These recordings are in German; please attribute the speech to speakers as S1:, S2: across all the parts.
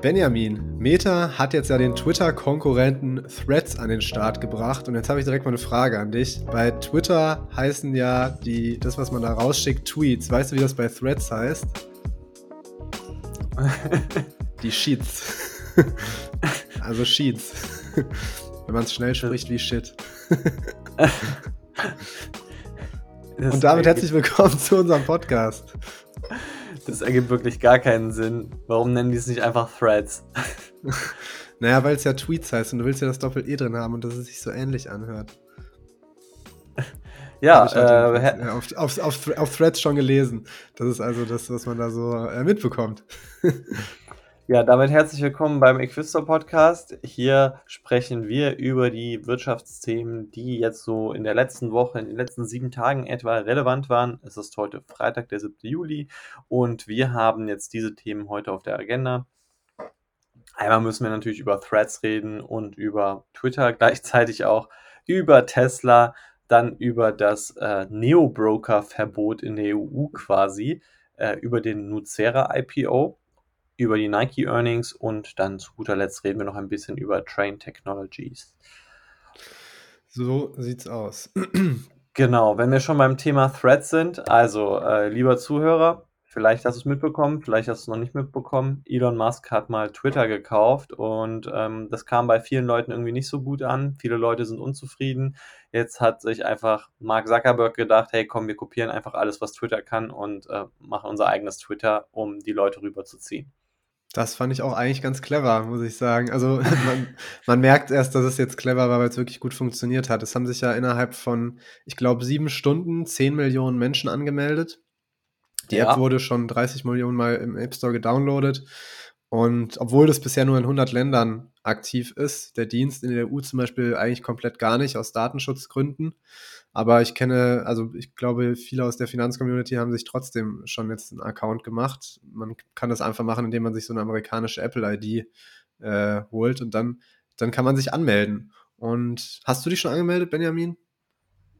S1: Benjamin, Meta hat jetzt ja den Twitter-Konkurrenten Threads an den Start gebracht und jetzt habe ich direkt mal eine Frage an dich. Bei Twitter heißen ja die, das, was man da rausschickt, Tweets. Weißt du, wie das bei Threads heißt? die Sheets. also Sheets. Wenn man es schnell spricht wie Shit. und damit herzlich willkommen zu unserem Podcast.
S2: Das ergibt wirklich gar keinen Sinn. Warum nennen die es nicht einfach Threads?
S1: naja, weil es ja Tweets heißt und du willst ja das Doppel-E drin haben und dass es sich so ähnlich anhört.
S2: Ja,
S1: äh, ja auf, auf, auf, auf, Threads schon gelesen. Das ist also das, was man da so äh, mitbekommt.
S2: Ja, damit herzlich willkommen beim Equisto Podcast. Hier sprechen wir über die Wirtschaftsthemen, die jetzt so in der letzten Woche, in den letzten sieben Tagen etwa relevant waren. Es ist heute Freitag, der 7. Juli und wir haben jetzt diese Themen heute auf der Agenda. Einmal müssen wir natürlich über Threads reden und über Twitter, gleichzeitig auch über Tesla, dann über das äh, Neo-Broker-Verbot in der EU quasi, äh, über den Nucera IPO über die Nike Earnings und dann zu guter Letzt reden wir noch ein bisschen über Train Technologies.
S1: So sieht's aus.
S2: Genau, wenn wir schon beim Thema Threads sind, also äh, lieber Zuhörer, vielleicht hast du es mitbekommen, vielleicht hast du es noch nicht mitbekommen. Elon Musk hat mal Twitter gekauft und ähm, das kam bei vielen Leuten irgendwie nicht so gut an. Viele Leute sind unzufrieden. Jetzt hat sich einfach Mark Zuckerberg gedacht, hey komm, wir kopieren einfach alles, was Twitter kann und äh, machen unser eigenes Twitter, um die Leute rüberzuziehen.
S1: Das fand ich auch eigentlich ganz clever, muss ich sagen. Also man, man merkt erst, dass es jetzt clever war, weil es wirklich gut funktioniert hat. Es haben sich ja innerhalb von, ich glaube, sieben Stunden zehn Millionen Menschen angemeldet. Die ja. App wurde schon 30 Millionen Mal im App Store gedownloadet. Und obwohl das bisher nur in 100 Ländern aktiv ist, der Dienst in der EU zum Beispiel eigentlich komplett gar nicht aus Datenschutzgründen, aber ich kenne, also ich glaube, viele aus der Finanzcommunity haben sich trotzdem schon jetzt einen Account gemacht. Man kann das einfach machen, indem man sich so eine amerikanische Apple-ID äh, holt und dann, dann kann man sich anmelden. Und hast du dich schon angemeldet, Benjamin?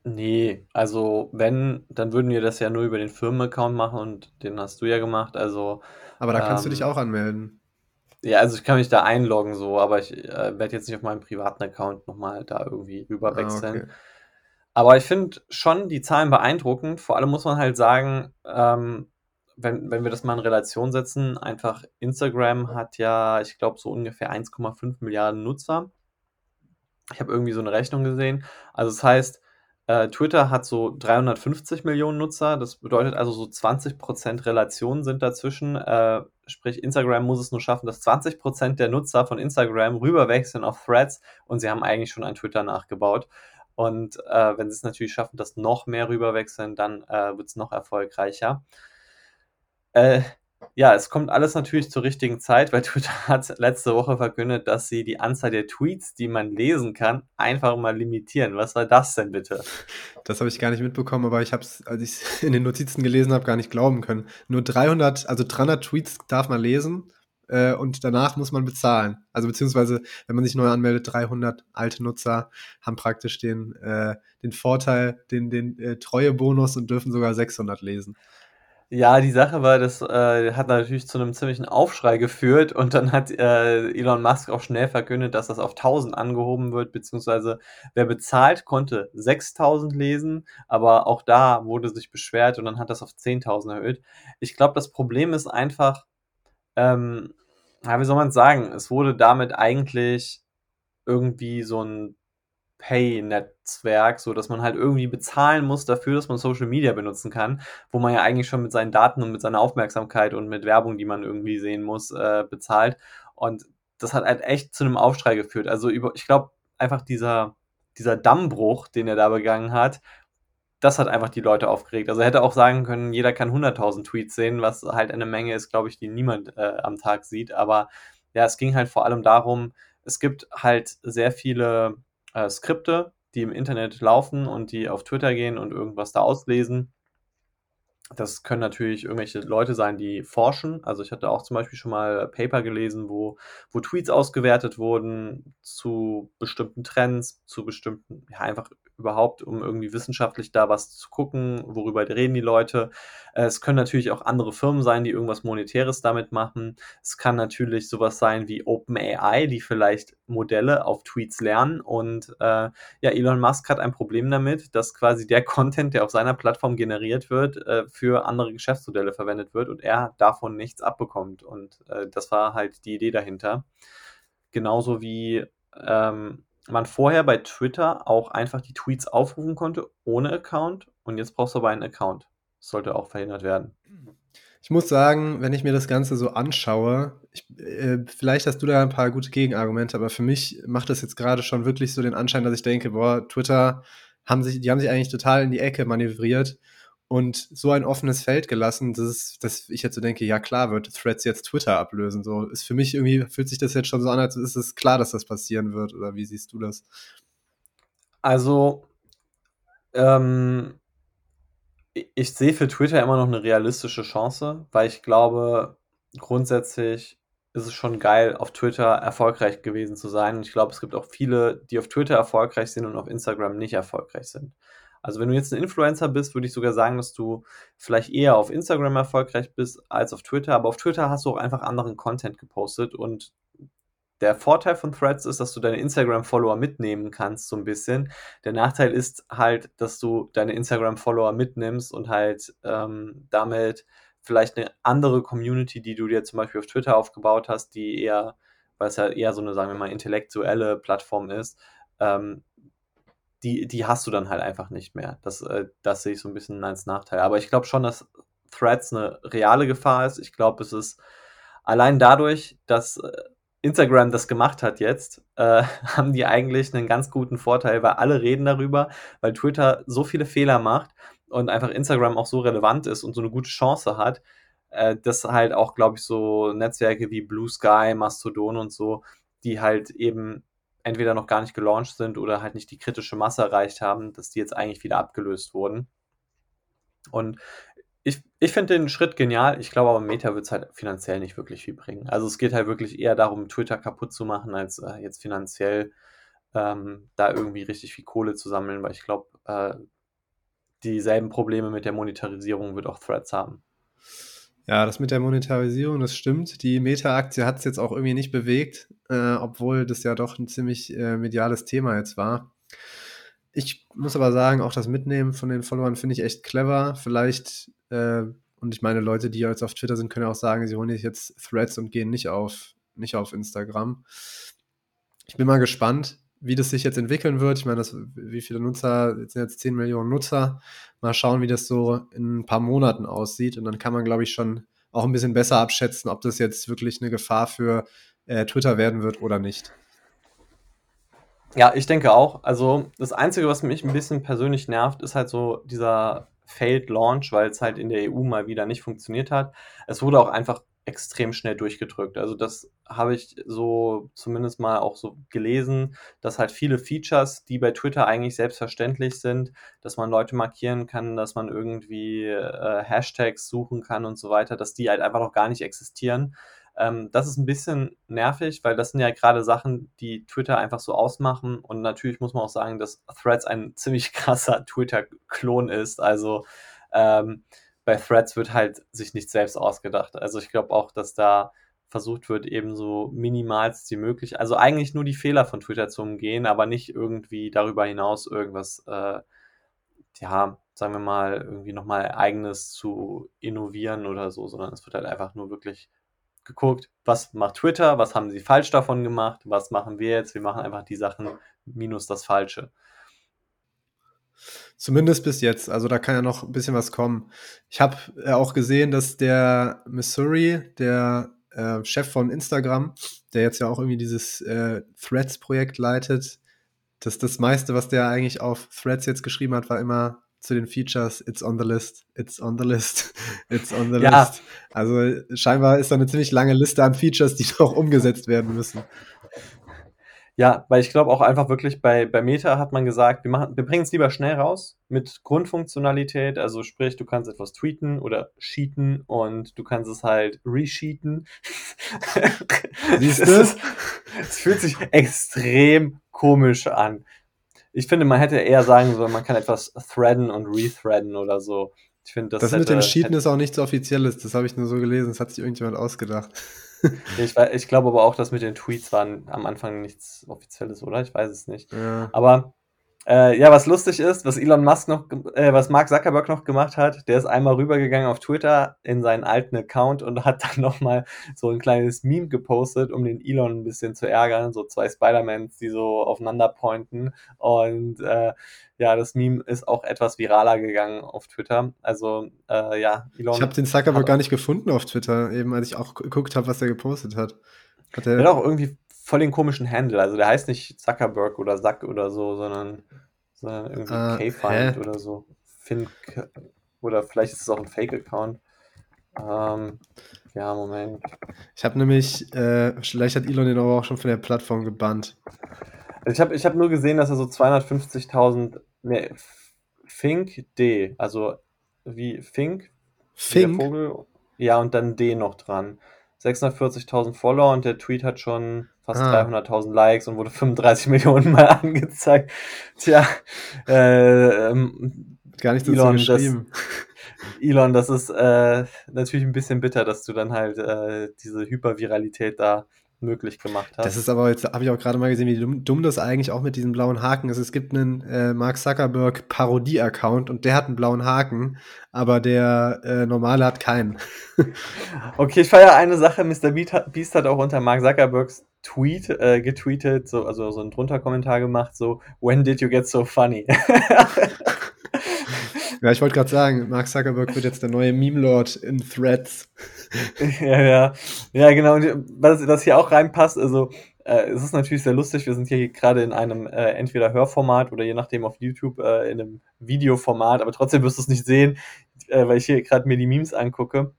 S2: Nee, also wenn, dann würden wir das ja nur über den Firmenaccount machen und den hast du ja gemacht, also.
S1: Aber da kannst ähm, du dich ähm, auch anmelden.
S2: Ja, also ich kann mich da einloggen so, aber ich äh, werde jetzt nicht auf meinem privaten Account nochmal da irgendwie rüber wechseln. Ah, okay. Aber ich finde schon die Zahlen beeindruckend. Vor allem muss man halt sagen, ähm, wenn, wenn wir das mal in Relation setzen, einfach Instagram hat ja, ich glaube, so ungefähr 1,5 Milliarden Nutzer. Ich habe irgendwie so eine Rechnung gesehen. Also das heißt, äh, Twitter hat so 350 Millionen Nutzer. Das bedeutet also so 20% Relation sind dazwischen. Äh, sprich, Instagram muss es nur schaffen, dass 20% der Nutzer von Instagram rüberwechseln auf Threads und sie haben eigentlich schon ein Twitter nachgebaut. Und äh, wenn sie es natürlich schaffen, dass noch mehr rüberwechseln, dann äh, wird es noch erfolgreicher. Äh, ja, es kommt alles natürlich zur richtigen Zeit, weil Twitter hat letzte Woche verkündet, dass sie die Anzahl der Tweets, die man lesen kann, einfach mal limitieren. Was war das denn bitte?
S1: Das habe ich gar nicht mitbekommen, aber ich habe es, als ich es in den Notizen gelesen habe, gar nicht glauben können. Nur 300, also 300 Tweets darf man lesen äh, und danach muss man bezahlen. Also beziehungsweise, wenn man sich neu anmeldet, 300 alte Nutzer haben praktisch den, äh, den Vorteil, den, den äh, Treuebonus und dürfen sogar 600 lesen.
S2: Ja, die Sache war, das äh, hat natürlich zu einem ziemlichen Aufschrei geführt und dann hat äh, Elon Musk auch schnell verkündet, dass das auf 1000 angehoben wird, beziehungsweise wer bezahlt, konnte 6000 lesen, aber auch da wurde sich beschwert und dann hat das auf 10.000 erhöht. Ich glaube, das Problem ist einfach, ähm, ja, wie soll man sagen, es wurde damit eigentlich irgendwie so ein Pay-Netzwerk, so dass man halt irgendwie bezahlen muss dafür, dass man Social Media benutzen kann, wo man ja eigentlich schon mit seinen Daten und mit seiner Aufmerksamkeit und mit Werbung, die man irgendwie sehen muss, äh, bezahlt. Und das hat halt echt zu einem Aufschrei geführt. Also über, ich glaube, einfach dieser, dieser Dammbruch, den er da begangen hat, das hat einfach die Leute aufgeregt. Also er hätte auch sagen können, jeder kann 100.000 Tweets sehen, was halt eine Menge ist, glaube ich, die niemand äh, am Tag sieht. Aber ja, es ging halt vor allem darum, es gibt halt sehr viele äh, Skripte, die im Internet laufen und die auf Twitter gehen und irgendwas da auslesen. Das können natürlich irgendwelche Leute sein, die forschen. Also ich hatte auch zum Beispiel schon mal Paper gelesen, wo, wo Tweets ausgewertet wurden zu bestimmten Trends, zu bestimmten, ja, einfach überhaupt, um irgendwie wissenschaftlich da was zu gucken, worüber reden die Leute. Äh, es können natürlich auch andere Firmen sein, die irgendwas Monetäres damit machen. Es kann natürlich sowas sein wie OpenAI, die vielleicht Modelle auf Tweets lernen. Und äh, ja, Elon Musk hat ein Problem damit, dass quasi der Content, der auf seiner Plattform generiert wird, äh, für andere Geschäftsmodelle verwendet wird und er davon nichts abbekommt. Und äh, das war halt die Idee dahinter. Genauso wie ähm, man vorher bei Twitter auch einfach die Tweets aufrufen konnte ohne Account und jetzt brauchst du aber einen Account. Das sollte auch verhindert werden.
S1: Ich muss sagen, wenn ich mir das Ganze so anschaue, ich, äh, vielleicht hast du da ein paar gute Gegenargumente, aber für mich macht das jetzt gerade schon wirklich so den Anschein, dass ich denke, boah, Twitter haben sich, die haben sich eigentlich total in die Ecke manövriert und so ein offenes Feld gelassen, dass, dass ich jetzt so denke, ja klar, wird Threads jetzt Twitter ablösen. So ist für mich irgendwie, fühlt sich das jetzt schon so an, als ist es klar, dass das passieren wird. Oder wie siehst du das?
S2: Also, ähm, ich sehe für Twitter immer noch eine realistische Chance, weil ich glaube, grundsätzlich ist es schon geil, auf Twitter erfolgreich gewesen zu sein. Und ich glaube, es gibt auch viele, die auf Twitter erfolgreich sind und auf Instagram nicht erfolgreich sind. Also wenn du jetzt ein Influencer bist, würde ich sogar sagen, dass du vielleicht eher auf Instagram erfolgreich bist als auf Twitter. Aber auf Twitter hast du auch einfach anderen Content gepostet. Und der Vorteil von Threads ist, dass du deine Instagram-Follower mitnehmen kannst, so ein bisschen. Der Nachteil ist halt, dass du deine Instagram-Follower mitnimmst und halt ähm, damit vielleicht eine andere Community, die du dir zum Beispiel auf Twitter aufgebaut hast, die eher, weil es ja eher so eine, sagen wir mal, intellektuelle Plattform ist, ähm, die, die hast du dann halt einfach nicht mehr. Das, äh, das sehe ich so ein bisschen als Nachteil. Aber ich glaube schon, dass Threads eine reale Gefahr ist. Ich glaube, es ist allein dadurch, dass äh, Instagram das gemacht hat jetzt, äh, haben die eigentlich einen ganz guten Vorteil, weil alle reden darüber, weil Twitter so viele Fehler macht und einfach Instagram auch so relevant ist und so eine gute Chance hat, äh, dass halt auch, glaube ich, so Netzwerke wie Blue Sky, Mastodon und so, die halt eben entweder noch gar nicht gelauncht sind oder halt nicht die kritische Masse erreicht haben, dass die jetzt eigentlich wieder abgelöst wurden. Und ich, ich finde den Schritt genial. Ich glaube aber, Meta wird es halt finanziell nicht wirklich viel bringen. Also es geht halt wirklich eher darum, Twitter kaputt zu machen, als äh, jetzt finanziell ähm, da irgendwie richtig viel Kohle zu sammeln, weil ich glaube, äh, dieselben Probleme mit der Monetarisierung wird auch Threads haben.
S1: Ja, das mit der Monetarisierung, das stimmt. Die Meta-Aktie hat es jetzt auch irgendwie nicht bewegt, äh, obwohl das ja doch ein ziemlich äh, mediales Thema jetzt war. Ich muss aber sagen, auch das Mitnehmen von den Followern finde ich echt clever. Vielleicht, äh, und ich meine, Leute, die jetzt auf Twitter sind, können ja auch sagen, sie holen jetzt Threads und gehen nicht auf, nicht auf Instagram. Ich bin mal gespannt wie das sich jetzt entwickeln wird. Ich meine, das, wie viele Nutzer, jetzt sind jetzt 10 Millionen Nutzer. Mal schauen, wie das so in ein paar Monaten aussieht. Und dann kann man, glaube ich, schon auch ein bisschen besser abschätzen, ob das jetzt wirklich eine Gefahr für äh, Twitter werden wird oder nicht.
S2: Ja, ich denke auch. Also das Einzige, was mich ein bisschen persönlich nervt, ist halt so dieser Failed Launch, weil es halt in der EU mal wieder nicht funktioniert hat. Es wurde auch einfach extrem schnell durchgedrückt. Also das habe ich so zumindest mal auch so gelesen, dass halt viele Features, die bei Twitter eigentlich selbstverständlich sind, dass man Leute markieren kann, dass man irgendwie äh, Hashtags suchen kann und so weiter, dass die halt einfach noch gar nicht existieren. Ähm, das ist ein bisschen nervig, weil das sind ja gerade Sachen, die Twitter einfach so ausmachen. Und natürlich muss man auch sagen, dass Threads ein ziemlich krasser Twitter-Klon ist. Also ähm, bei Threads wird halt sich nicht selbst ausgedacht. Also ich glaube auch, dass da versucht wird, eben so minimalst wie möglich, also eigentlich nur die Fehler von Twitter zu umgehen, aber nicht irgendwie darüber hinaus irgendwas, äh, ja, sagen wir mal, irgendwie nochmal eigenes zu innovieren oder so, sondern es wird halt einfach nur wirklich geguckt, was macht Twitter, was haben sie falsch davon gemacht, was machen wir jetzt, wir machen einfach die Sachen minus das Falsche.
S1: Zumindest bis jetzt. Also da kann ja noch ein bisschen was kommen. Ich habe äh, auch gesehen, dass der Missouri, der äh, Chef von Instagram, der jetzt ja auch irgendwie dieses äh, Threads-Projekt leitet, dass das meiste, was der eigentlich auf Threads jetzt geschrieben hat, war immer zu den Features, it's on the list, it's on the list, it's on the ja. list. Also scheinbar ist da eine ziemlich lange Liste an Features, die noch umgesetzt werden müssen.
S2: Ja, weil ich glaube auch einfach wirklich bei, bei Meta hat man gesagt, wir, machen, wir bringen es lieber schnell raus mit Grundfunktionalität. Also sprich, du kannst etwas tweeten oder sheeten und du kannst es halt resheeten. Siehst du? Es fühlt sich extrem komisch an. ich finde, man hätte eher sagen sollen, man kann etwas threaden und rethreaden oder so. Ich finde,
S1: das, das hätte, mit dem Cheaten ist auch nichts Offizielles. Das habe ich nur so gelesen. Das hat sich irgendjemand ausgedacht.
S2: Ich, ich glaube aber auch, dass mit den Tweets waren am Anfang nichts Offizielles, oder? Ich weiß es nicht.
S1: Ja.
S2: Aber äh, ja, was lustig ist, was Elon Musk noch, äh, was Mark Zuckerberg noch gemacht hat, der ist einmal rübergegangen auf Twitter in seinen alten Account und hat dann nochmal so ein kleines Meme gepostet, um den Elon ein bisschen zu ärgern. So zwei Spider-Mans, die so aufeinander pointen. Und äh, ja, das Meme ist auch etwas viraler gegangen auf Twitter. Also äh, ja,
S1: Elon. Ich habe den Zuckerberg gar nicht gefunden auf Twitter, eben als ich auch geguckt habe, was er gepostet hat.
S2: Hat er hat auch irgendwie voll den komischen Handle. Also der heißt nicht Zuckerberg oder Zack oder so, sondern, sondern irgendwie uh, K-Find oder so. Fink oder vielleicht ist es auch ein Fake-Account. Ähm, ja, Moment.
S1: Ich habe nämlich, äh, vielleicht hat Elon den aber auch schon von der Plattform gebannt.
S2: Ich habe ich hab nur gesehen, dass er so 250.000, ne, Fink D, also wie Fink,
S1: Fink?
S2: Vogel, ja, und dann D noch dran. 640.000 Follower und der Tweet hat schon fast ah. 300.000 Likes und wurde 35 Millionen Mal angezeigt. Tja, äh, ähm,
S1: gar nicht so Elon, geschrieben.
S2: Das, Elon, das ist äh, natürlich ein bisschen bitter, dass du dann halt äh, diese Hyperviralität da möglich gemacht hast.
S1: Das ist aber jetzt, habe ich auch gerade mal gesehen, wie dumm, dumm, das eigentlich auch mit diesem blauen Haken ist. Es gibt einen äh, Mark Zuckerberg Parodie-Account und der hat einen blauen Haken, aber der äh, normale hat keinen.
S2: okay, ich feiere eine Sache. Mr. Beast hat auch unter Mark Zuckerbergs Tweet äh, getweetet, so, also so einen drunter Kommentar gemacht, so, when did you get so funny?
S1: ja, ich wollte gerade sagen, Mark Zuckerberg wird jetzt der neue Meme-Lord in Threads.
S2: ja, ja. Ja, genau. Und was, was hier auch reinpasst, also äh, es ist natürlich sehr lustig, wir sind hier gerade in einem äh, entweder Hörformat oder je nachdem auf YouTube äh, in einem Videoformat, aber trotzdem wirst du es nicht sehen, äh, weil ich hier gerade mir die Memes angucke.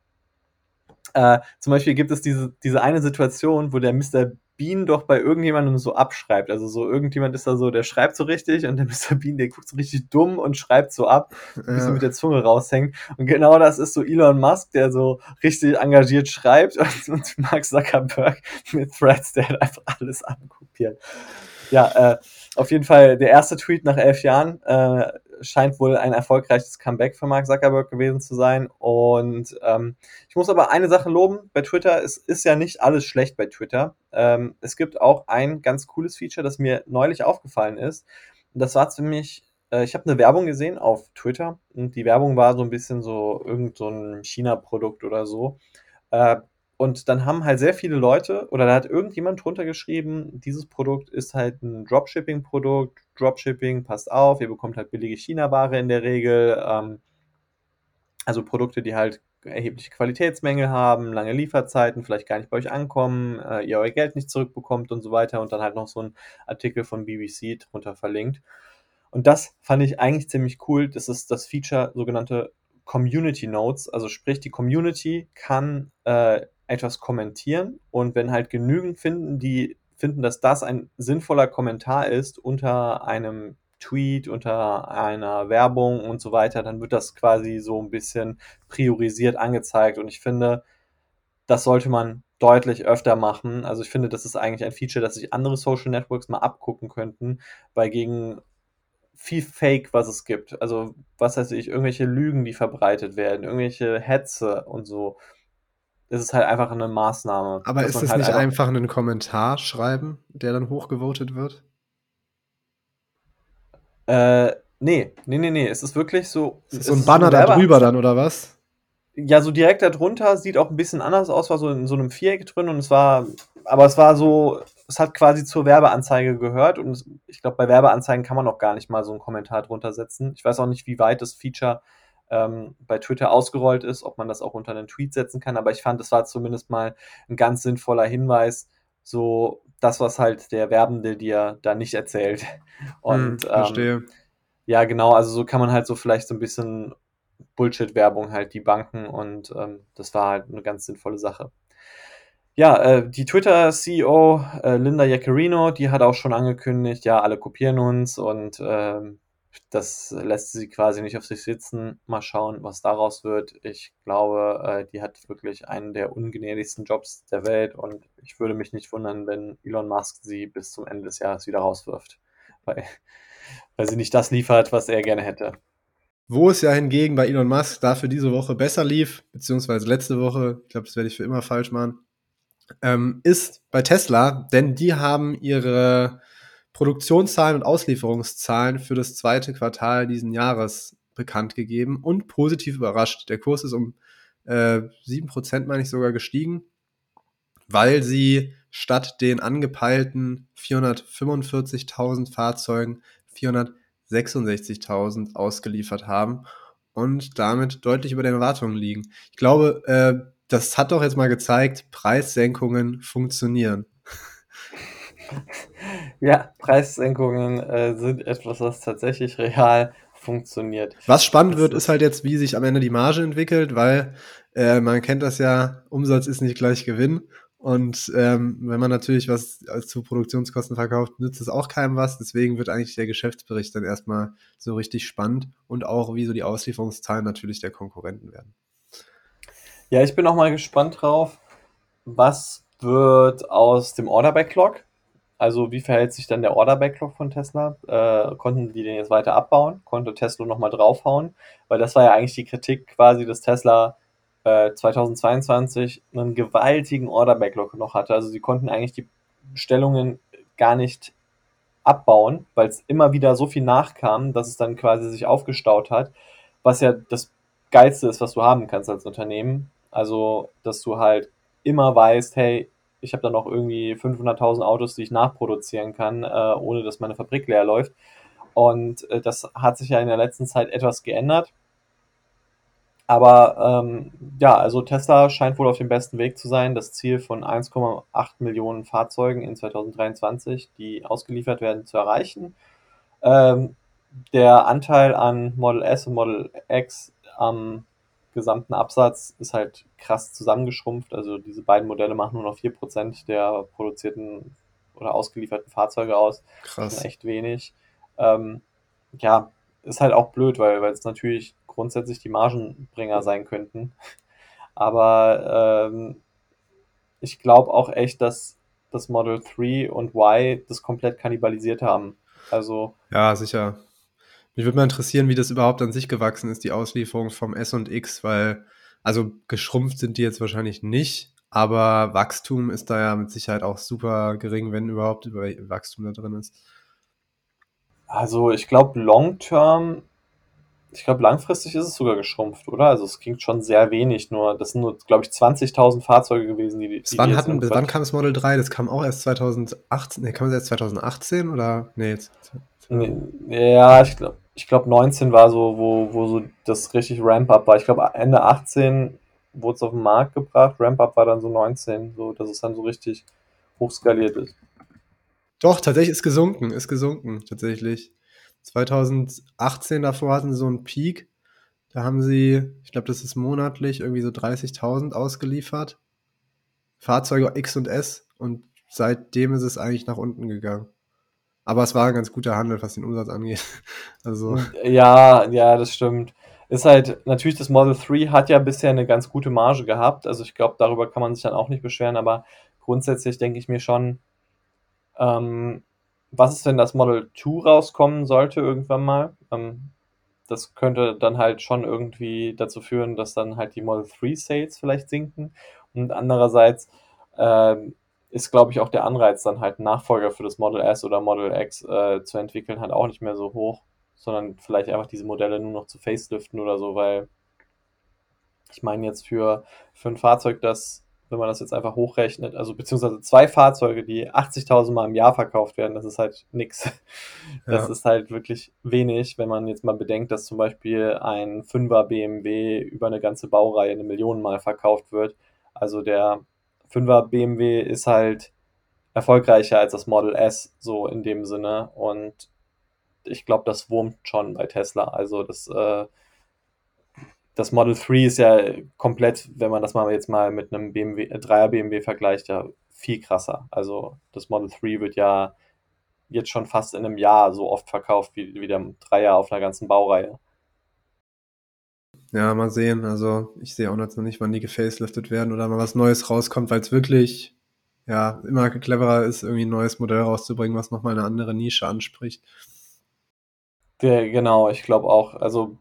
S2: Äh, zum Beispiel gibt es diese, diese eine Situation, wo der Mr. Bean doch bei irgendjemandem so abschreibt. Also so irgendjemand ist da so, der schreibt so richtig und der Mr. Bean, der guckt so richtig dumm und schreibt so ab, ja. so mit der Zunge raushängt. Und genau das ist so Elon Musk, der so richtig engagiert schreibt und, und Mark Zuckerberg mit Threads, der halt einfach alles abkopiert. Ja, äh, auf jeden Fall der erste Tweet nach elf Jahren. Äh, scheint wohl ein erfolgreiches Comeback für Mark Zuckerberg gewesen zu sein. Und ähm, ich muss aber eine Sache loben bei Twitter. Es ist ja nicht alles schlecht bei Twitter. Ähm, es gibt auch ein ganz cooles Feature, das mir neulich aufgefallen ist. Das war ziemlich, äh, ich habe eine Werbung gesehen auf Twitter und die Werbung war so ein bisschen so irgend so China-Produkt oder so. Äh, und dann haben halt sehr viele Leute, oder da hat irgendjemand drunter geschrieben, dieses Produkt ist halt ein Dropshipping-Produkt. Dropshipping, passt auf, ihr bekommt halt billige China-Ware in der Regel. Ähm, also Produkte, die halt erhebliche Qualitätsmängel haben, lange Lieferzeiten, vielleicht gar nicht bei euch ankommen, äh, ihr euer Geld nicht zurückbekommt und so weiter. Und dann halt noch so ein Artikel von BBC drunter verlinkt. Und das fand ich eigentlich ziemlich cool. Das ist das Feature sogenannte Community Notes. Also sprich, die Community kann äh, etwas kommentieren und wenn halt genügend finden, die finden, dass das ein sinnvoller Kommentar ist unter einem Tweet, unter einer Werbung und so weiter, dann wird das quasi so ein bisschen priorisiert angezeigt. Und ich finde, das sollte man deutlich öfter machen. Also ich finde, das ist eigentlich ein Feature, das sich andere Social Networks mal abgucken könnten, weil gegen viel Fake, was es gibt, also was weiß ich, irgendwelche Lügen, die verbreitet werden, irgendwelche Hetze und so, ist es halt einfach eine Maßnahme.
S1: Aber ist es halt nicht einfach einen Kommentar schreiben, der dann hochgevotet wird?
S2: Äh, nee, nee, nee, nee. Es ist wirklich so.
S1: Ist so ein Banner da drüber dann, oder was?
S2: Ja, so direkt darunter sieht auch ein bisschen anders aus, war so in so einem Viereck drin und es war, aber es war so, es hat quasi zur Werbeanzeige gehört und ich glaube, bei Werbeanzeigen kann man auch gar nicht mal so einen Kommentar drunter setzen. Ich weiß auch nicht, wie weit das Feature ähm, bei Twitter ausgerollt ist, ob man das auch unter einen Tweet setzen kann. Aber ich fand, das war zumindest mal ein ganz sinnvoller Hinweis, so das, was halt der Werbende dir da nicht erzählt. Und hm, verstehe. Ähm, ja, genau, also so kann man halt so vielleicht so ein bisschen Bullshit-Werbung halt die Banken und ähm, das war halt eine ganz sinnvolle Sache. Ja, äh, die Twitter-CEO äh, Linda Jaccarino, die hat auch schon angekündigt, ja, alle kopieren uns und ähm, das lässt sie quasi nicht auf sich sitzen. Mal schauen, was daraus wird. Ich glaube, äh, die hat wirklich einen der ungnädigsten Jobs der Welt und ich würde mich nicht wundern, wenn Elon Musk sie bis zum Ende des Jahres wieder rauswirft. Weil weil sie nicht das liefert, was er gerne hätte.
S1: Wo es ja hingegen bei Elon Musk dafür diese Woche besser lief, beziehungsweise letzte Woche, ich glaube, das werde ich für immer falsch machen, ähm, ist bei Tesla, denn die haben ihre Produktionszahlen und Auslieferungszahlen für das zweite Quartal diesen Jahres bekannt gegeben und positiv überrascht. Der Kurs ist um äh, 7%, meine ich, sogar gestiegen, weil sie statt den angepeilten 445.000 Fahrzeugen 466.000 ausgeliefert haben und damit deutlich über den Erwartungen liegen. Ich glaube, äh, das hat doch jetzt mal gezeigt, Preissenkungen funktionieren.
S2: Ja, Preissenkungen äh, sind etwas, was tatsächlich real funktioniert.
S1: Was spannend das wird, ist halt jetzt, wie sich am Ende die Marge entwickelt, weil äh, man kennt das ja, Umsatz ist nicht gleich Gewinn. Und ähm, wenn man natürlich was zu Produktionskosten verkauft, nützt es auch keinem was. Deswegen wird eigentlich der Geschäftsbericht dann erstmal so richtig spannend und auch, wie so die Auslieferungszahlen natürlich der Konkurrenten werden.
S2: Ja, ich bin auch mal gespannt drauf, was wird aus dem Order Backlog? Also wie verhält sich dann der Order Backlog von Tesla? Äh, konnten die den jetzt weiter abbauen? Konnte Tesla nochmal draufhauen? Weil das war ja eigentlich die Kritik quasi, dass Tesla 2022 äh, einen gewaltigen Order-Backlog noch hatte. Also sie konnten eigentlich die Bestellungen gar nicht abbauen, weil es immer wieder so viel nachkam, dass es dann quasi sich aufgestaut hat, was ja das Geilste ist, was du haben kannst als Unternehmen. Also, dass du halt immer weißt, hey, ich habe da noch irgendwie 500.000 Autos, die ich nachproduzieren kann, äh, ohne dass meine Fabrik leer läuft. Und äh, das hat sich ja in der letzten Zeit etwas geändert. Aber ähm, ja, also Tesla scheint wohl auf dem besten Weg zu sein, das Ziel von 1,8 Millionen Fahrzeugen in 2023, die ausgeliefert werden, zu erreichen. Ähm, der Anteil an Model S und Model X am gesamten Absatz ist halt krass zusammengeschrumpft. Also diese beiden Modelle machen nur noch 4% der produzierten oder ausgelieferten Fahrzeuge aus. Krass. Das ist echt wenig. Ähm, ja, ist halt auch blöd, weil es natürlich grundsätzlich die Margenbringer sein könnten. Aber ähm, ich glaube auch echt, dass das Model 3 und Y das komplett kannibalisiert haben. Also.
S1: Ja, sicher. Mich würde mal interessieren, wie das überhaupt an sich gewachsen ist, die Auslieferung vom S und X, weil, also geschrumpft sind die jetzt wahrscheinlich nicht, aber Wachstum ist da ja mit Sicherheit auch super gering, wenn überhaupt Wachstum da drin ist.
S2: Also ich glaube, long term ich glaube, langfristig ist es sogar geschrumpft, oder? Also es klingt schon sehr wenig, nur das sind nur, glaube ich, 20.000 Fahrzeuge gewesen, die, die
S1: wann, hatten, bis wann kam das Model 3? Das kam auch erst 2018, ne, kam es erst 2018 oder? Nee, jetzt.
S2: Ja, ich glaube, ich glaube 19 war so, wo, wo so das richtig Ramp-Up war. Ich glaube, Ende 18 wurde es auf den Markt gebracht, Ramp-Up war dann so 19, so dass es dann so richtig hochskaliert ist.
S1: Doch, tatsächlich ist gesunken, ist gesunken, tatsächlich. 2018 davor hatten sie so einen Peak. Da haben sie, ich glaube, das ist monatlich irgendwie so 30.000 ausgeliefert. Fahrzeuge X und S. Und seitdem ist es eigentlich nach unten gegangen. Aber es war ein ganz guter Handel, was den Umsatz angeht. Also.
S2: Ja, ja, das stimmt. Ist halt, natürlich, das Model 3 hat ja bisher eine ganz gute Marge gehabt. Also ich glaube, darüber kann man sich dann auch nicht beschweren, aber grundsätzlich denke ich mir schon, ähm, was ist, wenn das Model 2 rauskommen sollte irgendwann mal? Ähm, das könnte dann halt schon irgendwie dazu führen, dass dann halt die Model 3 Sales vielleicht sinken. Und andererseits ähm, ist, glaube ich, auch der Anreiz, dann halt einen Nachfolger für das Model S oder Model X äh, zu entwickeln, halt auch nicht mehr so hoch, sondern vielleicht einfach diese Modelle nur noch zu faceliften oder so, weil ich meine jetzt für, für ein Fahrzeug, das wenn man das jetzt einfach hochrechnet, also beziehungsweise zwei Fahrzeuge, die 80.000 Mal im Jahr verkauft werden, das ist halt nix. Das ja. ist halt wirklich wenig, wenn man jetzt mal bedenkt, dass zum Beispiel ein 5er BMW über eine ganze Baureihe eine Million Mal verkauft wird. Also der 5er BMW ist halt erfolgreicher als das Model S, so in dem Sinne. Und ich glaube, das wurmt schon bei Tesla. Also das äh, das Model 3 ist ja komplett, wenn man das mal jetzt mal mit einem BMW, äh, 3er BMW vergleicht, ja viel krasser. Also das Model 3 wird ja jetzt schon fast in einem Jahr so oft verkauft wie, wie der 3er auf einer ganzen Baureihe.
S1: Ja, mal sehen. Also ich sehe auch noch nicht, wann die gefaceliftet werden oder mal was Neues rauskommt, weil es wirklich ja immer cleverer ist, irgendwie ein neues Modell rauszubringen, was nochmal eine andere Nische anspricht.
S2: Genau, ich glaube auch. Also,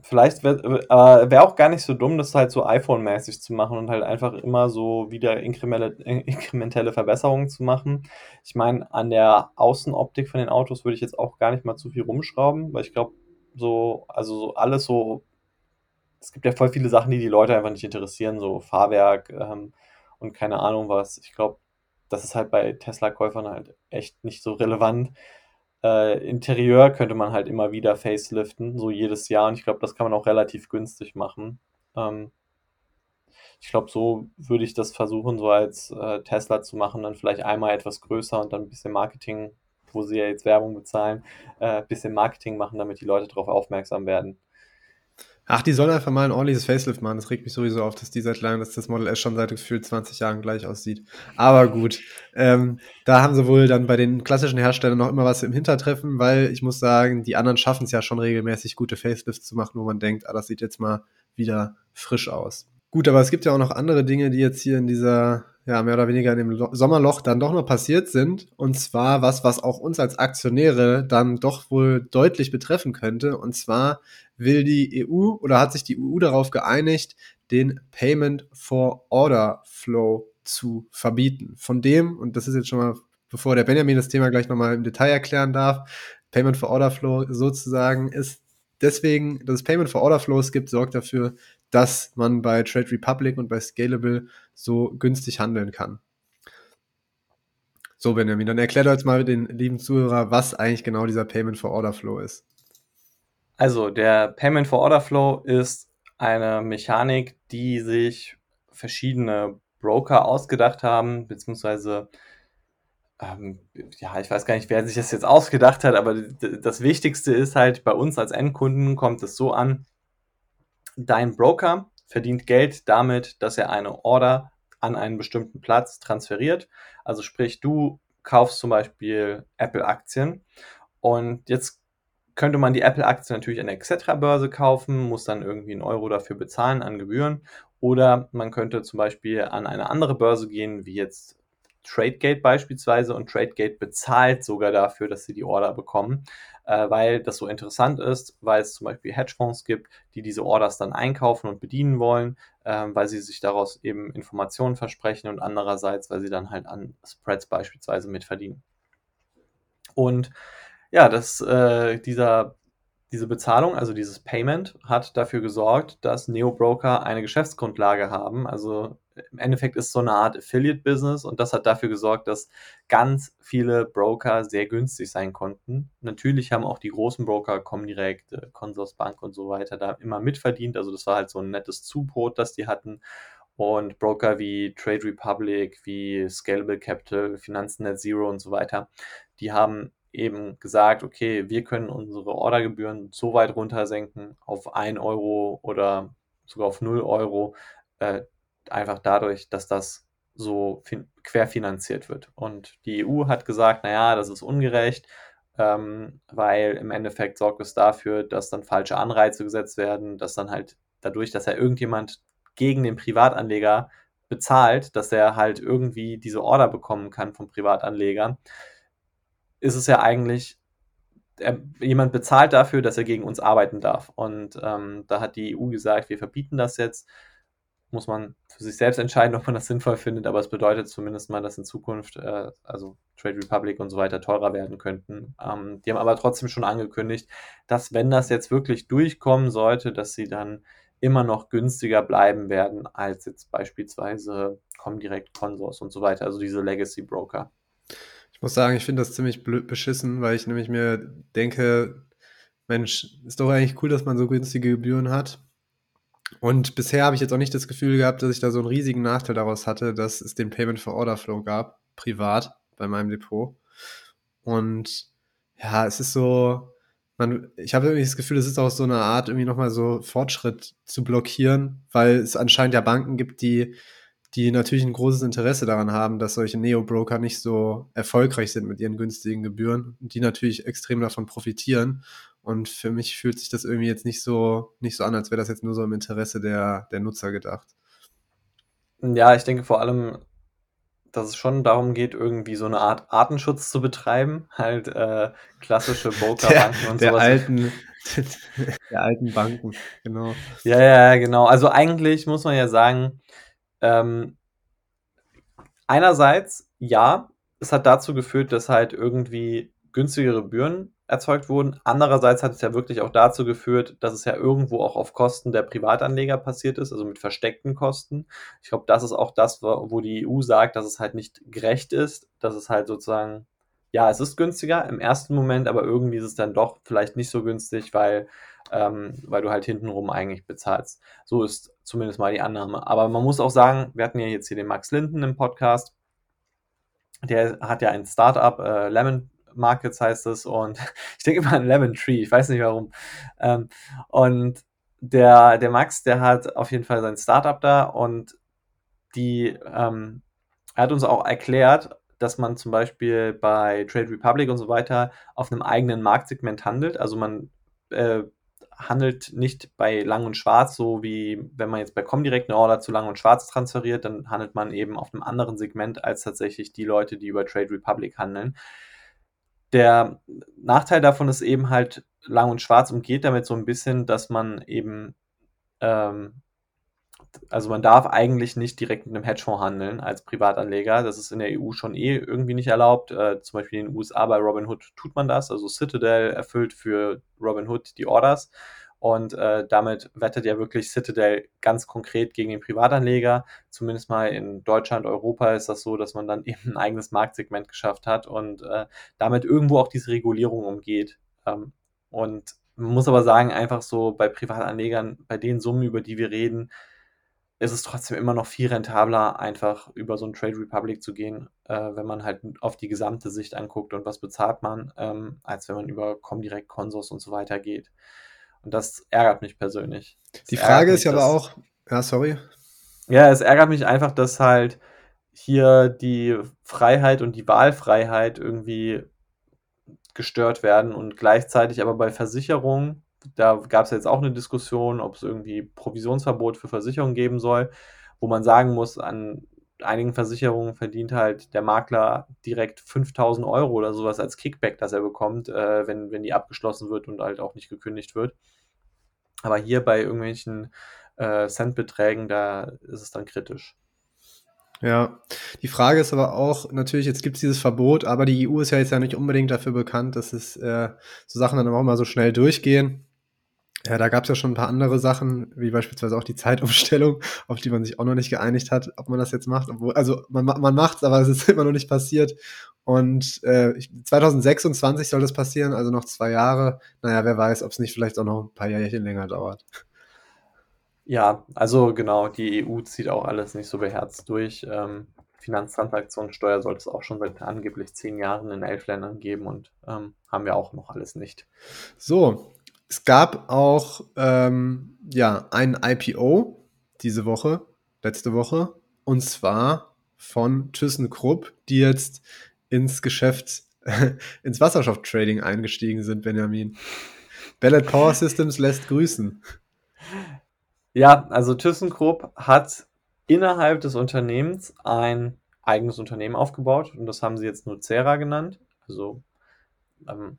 S2: vielleicht wird äh, wäre auch gar nicht so dumm, das halt so iPhone-mäßig zu machen und halt einfach immer so wieder inkremelle in inkrementelle Verbesserungen zu machen. Ich meine, an der Außenoptik von den Autos würde ich jetzt auch gar nicht mal zu viel rumschrauben, weil ich glaube, so also, so alles so es gibt ja voll viele Sachen, die die Leute einfach nicht interessieren, so Fahrwerk, ähm, und keine Ahnung was. Ich glaube, das ist halt bei Tesla-Käufern halt echt nicht so relevant. Äh, Interieur könnte man halt immer wieder faceliften, so jedes Jahr. Und ich glaube, das kann man auch relativ günstig machen. Ähm, ich glaube, so würde ich das versuchen, so als äh, Tesla zu machen, dann vielleicht einmal etwas größer und dann ein bisschen Marketing, wo sie ja jetzt Werbung bezahlen, äh, bisschen Marketing machen, damit die Leute darauf aufmerksam werden.
S1: Ach, die sollen einfach mal ein ordentliches Facelift machen. Das regt mich sowieso auf, dass die seit langem, dass das Model S schon seit gefühlt 20 Jahren gleich aussieht. Aber gut, ähm, da haben sie wohl dann bei den klassischen Herstellern noch immer was im Hintertreffen, weil ich muss sagen, die anderen schaffen es ja schon regelmäßig, gute Facelifts zu machen, wo man denkt, ah, das sieht jetzt mal wieder frisch aus. Gut, aber es gibt ja auch noch andere Dinge, die jetzt hier in dieser ja, mehr oder weniger in dem Sommerloch dann doch noch passiert sind. Und zwar was, was auch uns als Aktionäre dann doch wohl deutlich betreffen könnte. Und zwar will die EU oder hat sich die EU darauf geeinigt, den Payment for Order Flow zu verbieten. Von dem, und das ist jetzt schon mal, bevor der Benjamin das Thema gleich nochmal im Detail erklären darf, Payment for Order Flow sozusagen ist deswegen, dass es Payment for Order Flows gibt, sorgt dafür, dass man bei Trade Republic und bei Scalable so günstig handeln kann. So, Benjamin, dann erklär doch jetzt mal den lieben Zuhörer, was eigentlich genau dieser Payment for Order Flow ist.
S2: Also, der Payment for Order Flow ist eine Mechanik, die sich verschiedene Broker ausgedacht haben, beziehungsweise ähm, ja, ich weiß gar nicht, wer sich das jetzt ausgedacht hat, aber das Wichtigste ist halt, bei uns als Endkunden kommt es so an, dein Broker verdient Geld damit, dass er eine Order an einen bestimmten Platz transferiert. Also sprich, du kaufst zum Beispiel Apple-Aktien und jetzt könnte man die Apple-Aktie natürlich an der Xetra-Börse kaufen, muss dann irgendwie einen Euro dafür bezahlen an Gebühren. Oder man könnte zum Beispiel an eine andere Börse gehen, wie jetzt Tradegate beispielsweise und Tradegate bezahlt sogar dafür, dass sie die Order bekommen, äh, weil das so interessant ist, weil es zum Beispiel Hedgefonds gibt, die diese Orders dann einkaufen und bedienen wollen, äh, weil sie sich daraus eben Informationen versprechen und andererseits, weil sie dann halt an Spreads beispielsweise mitverdienen. Und ja, das, äh, dieser diese Bezahlung, also dieses Payment, hat dafür gesorgt, dass Neo-Broker eine Geschäftsgrundlage haben. Also im Endeffekt ist es so eine Art Affiliate-Business und das hat dafür gesorgt, dass ganz viele Broker sehr günstig sein konnten. Natürlich haben auch die großen Broker, Comdirect, äh, Consorsbank und so weiter da immer mitverdient. Also das war halt so ein nettes Zubrot, das die hatten. Und Broker wie Trade Republic, wie Scalable Capital, Finanzen Net Zero und so weiter, die haben eben gesagt, okay, wir können unsere Ordergebühren so weit runtersenken auf 1 Euro oder sogar auf 0 Euro, äh, einfach dadurch, dass das so querfinanziert wird. Und die EU hat gesagt, naja, das ist ungerecht, ähm, weil im Endeffekt sorgt es dafür, dass dann falsche Anreize gesetzt werden, dass dann halt dadurch, dass ja irgendjemand gegen den Privatanleger bezahlt, dass er halt irgendwie diese Order bekommen kann vom Privatanleger, ist es ja eigentlich, er, jemand bezahlt dafür, dass er gegen uns arbeiten darf. Und ähm, da hat die EU gesagt, wir verbieten das jetzt. Muss man für sich selbst entscheiden, ob man das sinnvoll findet, aber es bedeutet zumindest mal, dass in Zukunft, äh, also Trade Republic und so weiter, teurer werden könnten. Ähm, die haben aber trotzdem schon angekündigt, dass wenn das jetzt wirklich durchkommen sollte, dass sie dann immer noch günstiger bleiben werden als jetzt beispielsweise Comdirect, Consors und so weiter, also diese Legacy Broker.
S1: Muss sagen, ich finde das ziemlich blöd beschissen, weil ich nämlich mir denke, Mensch, ist doch eigentlich cool, dass man so günstige Gebühren hat. Und bisher habe ich jetzt auch nicht das Gefühl gehabt, dass ich da so einen riesigen Nachteil daraus hatte, dass es den Payment for Order Flow gab, privat bei meinem Depot. Und ja, es ist so, man, ich habe irgendwie das Gefühl, es ist auch so eine Art, irgendwie nochmal so Fortschritt zu blockieren, weil es anscheinend ja Banken gibt, die die natürlich ein großes Interesse daran haben, dass solche Neo-Broker nicht so erfolgreich sind mit ihren günstigen Gebühren und die natürlich extrem davon profitieren. Und für mich fühlt sich das irgendwie jetzt nicht so, nicht so an, als wäre das jetzt nur so im Interesse der, der Nutzer gedacht.
S2: Ja, ich denke vor allem, dass es schon darum geht, irgendwie so eine Art Artenschutz zu betreiben, halt äh, klassische Brokerbanken und
S1: der
S2: sowas.
S1: alten, der alten Banken, genau.
S2: Ja, ja, genau. Also eigentlich muss man ja sagen, ähm, einerseits ja, es hat dazu geführt, dass halt irgendwie günstigere Gebühren erzeugt wurden. Andererseits hat es ja wirklich auch dazu geführt, dass es ja irgendwo auch auf Kosten der Privatanleger passiert ist, also mit versteckten Kosten. Ich glaube, das ist auch das, wo die EU sagt, dass es halt nicht gerecht ist, dass es halt sozusagen, ja, es ist günstiger im ersten Moment, aber irgendwie ist es dann doch vielleicht nicht so günstig, weil, ähm, weil du halt hintenrum eigentlich bezahlst. So ist zumindest mal die Annahme. Aber man muss auch sagen, wir hatten ja jetzt hier den Max Linden im Podcast. Der hat ja ein Startup, äh, Lemon Markets heißt es und ich denke immer an Lemon Tree, ich weiß nicht warum. Ähm, und der, der Max, der hat auf jeden Fall sein Startup da und die, ähm, er hat uns auch erklärt, dass man zum Beispiel bei Trade Republic und so weiter auf einem eigenen Marktsegment handelt. Also man äh, handelt nicht bei Lang und Schwarz, so wie wenn man jetzt bei Comdirect eine Order zu Lang und Schwarz transferiert, dann handelt man eben auf einem anderen Segment als tatsächlich die Leute, die über Trade Republic handeln. Der Nachteil davon ist eben halt, Lang und Schwarz umgeht damit so ein bisschen, dass man eben, ähm, also man darf eigentlich nicht direkt mit einem Hedgefonds handeln als Privatanleger. Das ist in der EU schon eh irgendwie nicht erlaubt. Äh, zum Beispiel in den USA bei Robinhood tut man das. Also Citadel erfüllt für Robinhood die Orders. Und äh, damit wettet ja wirklich Citadel ganz konkret gegen den Privatanleger. Zumindest mal in Deutschland, Europa ist das so, dass man dann eben ein eigenes Marktsegment geschafft hat und äh, damit irgendwo auch diese Regulierung umgeht. Ähm, und man muss aber sagen, einfach so bei Privatanlegern, bei den Summen, über die wir reden, ist es trotzdem immer noch viel rentabler, einfach über so ein Trade Republic zu gehen, äh, wenn man halt auf die gesamte Sicht anguckt und was bezahlt man, ähm, als wenn man über Comdirect, Consors und so weiter geht. Und das ärgert mich persönlich. Das
S1: die Frage ist ja aber auch, ja, sorry.
S2: Ja, es ärgert mich einfach, dass halt hier die Freiheit und die Wahlfreiheit irgendwie gestört werden und gleichzeitig aber bei Versicherungen, da gab es jetzt auch eine Diskussion, ob es irgendwie Provisionsverbot für Versicherungen geben soll, wo man sagen muss, an einigen Versicherungen verdient halt der Makler direkt 5000 Euro oder sowas als Kickback, das er bekommt, äh, wenn, wenn die abgeschlossen wird und halt auch nicht gekündigt wird. Aber hier bei irgendwelchen äh, Centbeträgen, da ist es dann kritisch.
S1: Ja, die Frage ist aber auch, natürlich, jetzt gibt es dieses Verbot, aber die EU ist ja jetzt ja nicht unbedingt dafür bekannt, dass es äh, so Sachen dann auch mal so schnell durchgehen. Ja, da gab es ja schon ein paar andere Sachen, wie beispielsweise auch die Zeitumstellung, auf die man sich auch noch nicht geeinigt hat, ob man das jetzt macht. Obwohl, also man, man macht es, aber es ist immer noch nicht passiert. Und äh, 2026 soll das passieren, also noch zwei Jahre. Naja, wer weiß, ob es nicht vielleicht auch noch ein paar Jährchen länger dauert.
S2: Ja, also genau, die EU zieht auch alles nicht so beherzt durch. Ähm, Finanztransaktionssteuer sollte es auch schon seit angeblich zehn Jahren in elf Ländern geben und ähm, haben wir auch noch alles nicht.
S1: So, es gab auch ähm, ja, ein IPO diese Woche, letzte Woche, und zwar von ThyssenKrupp, die jetzt ins Geschäft, ins Wasserstofftrading eingestiegen sind, Benjamin. Ballot Power Systems lässt grüßen.
S2: Ja, also ThyssenKrupp hat innerhalb des Unternehmens ein eigenes Unternehmen aufgebaut und das haben sie jetzt Nucera genannt. Also, ähm,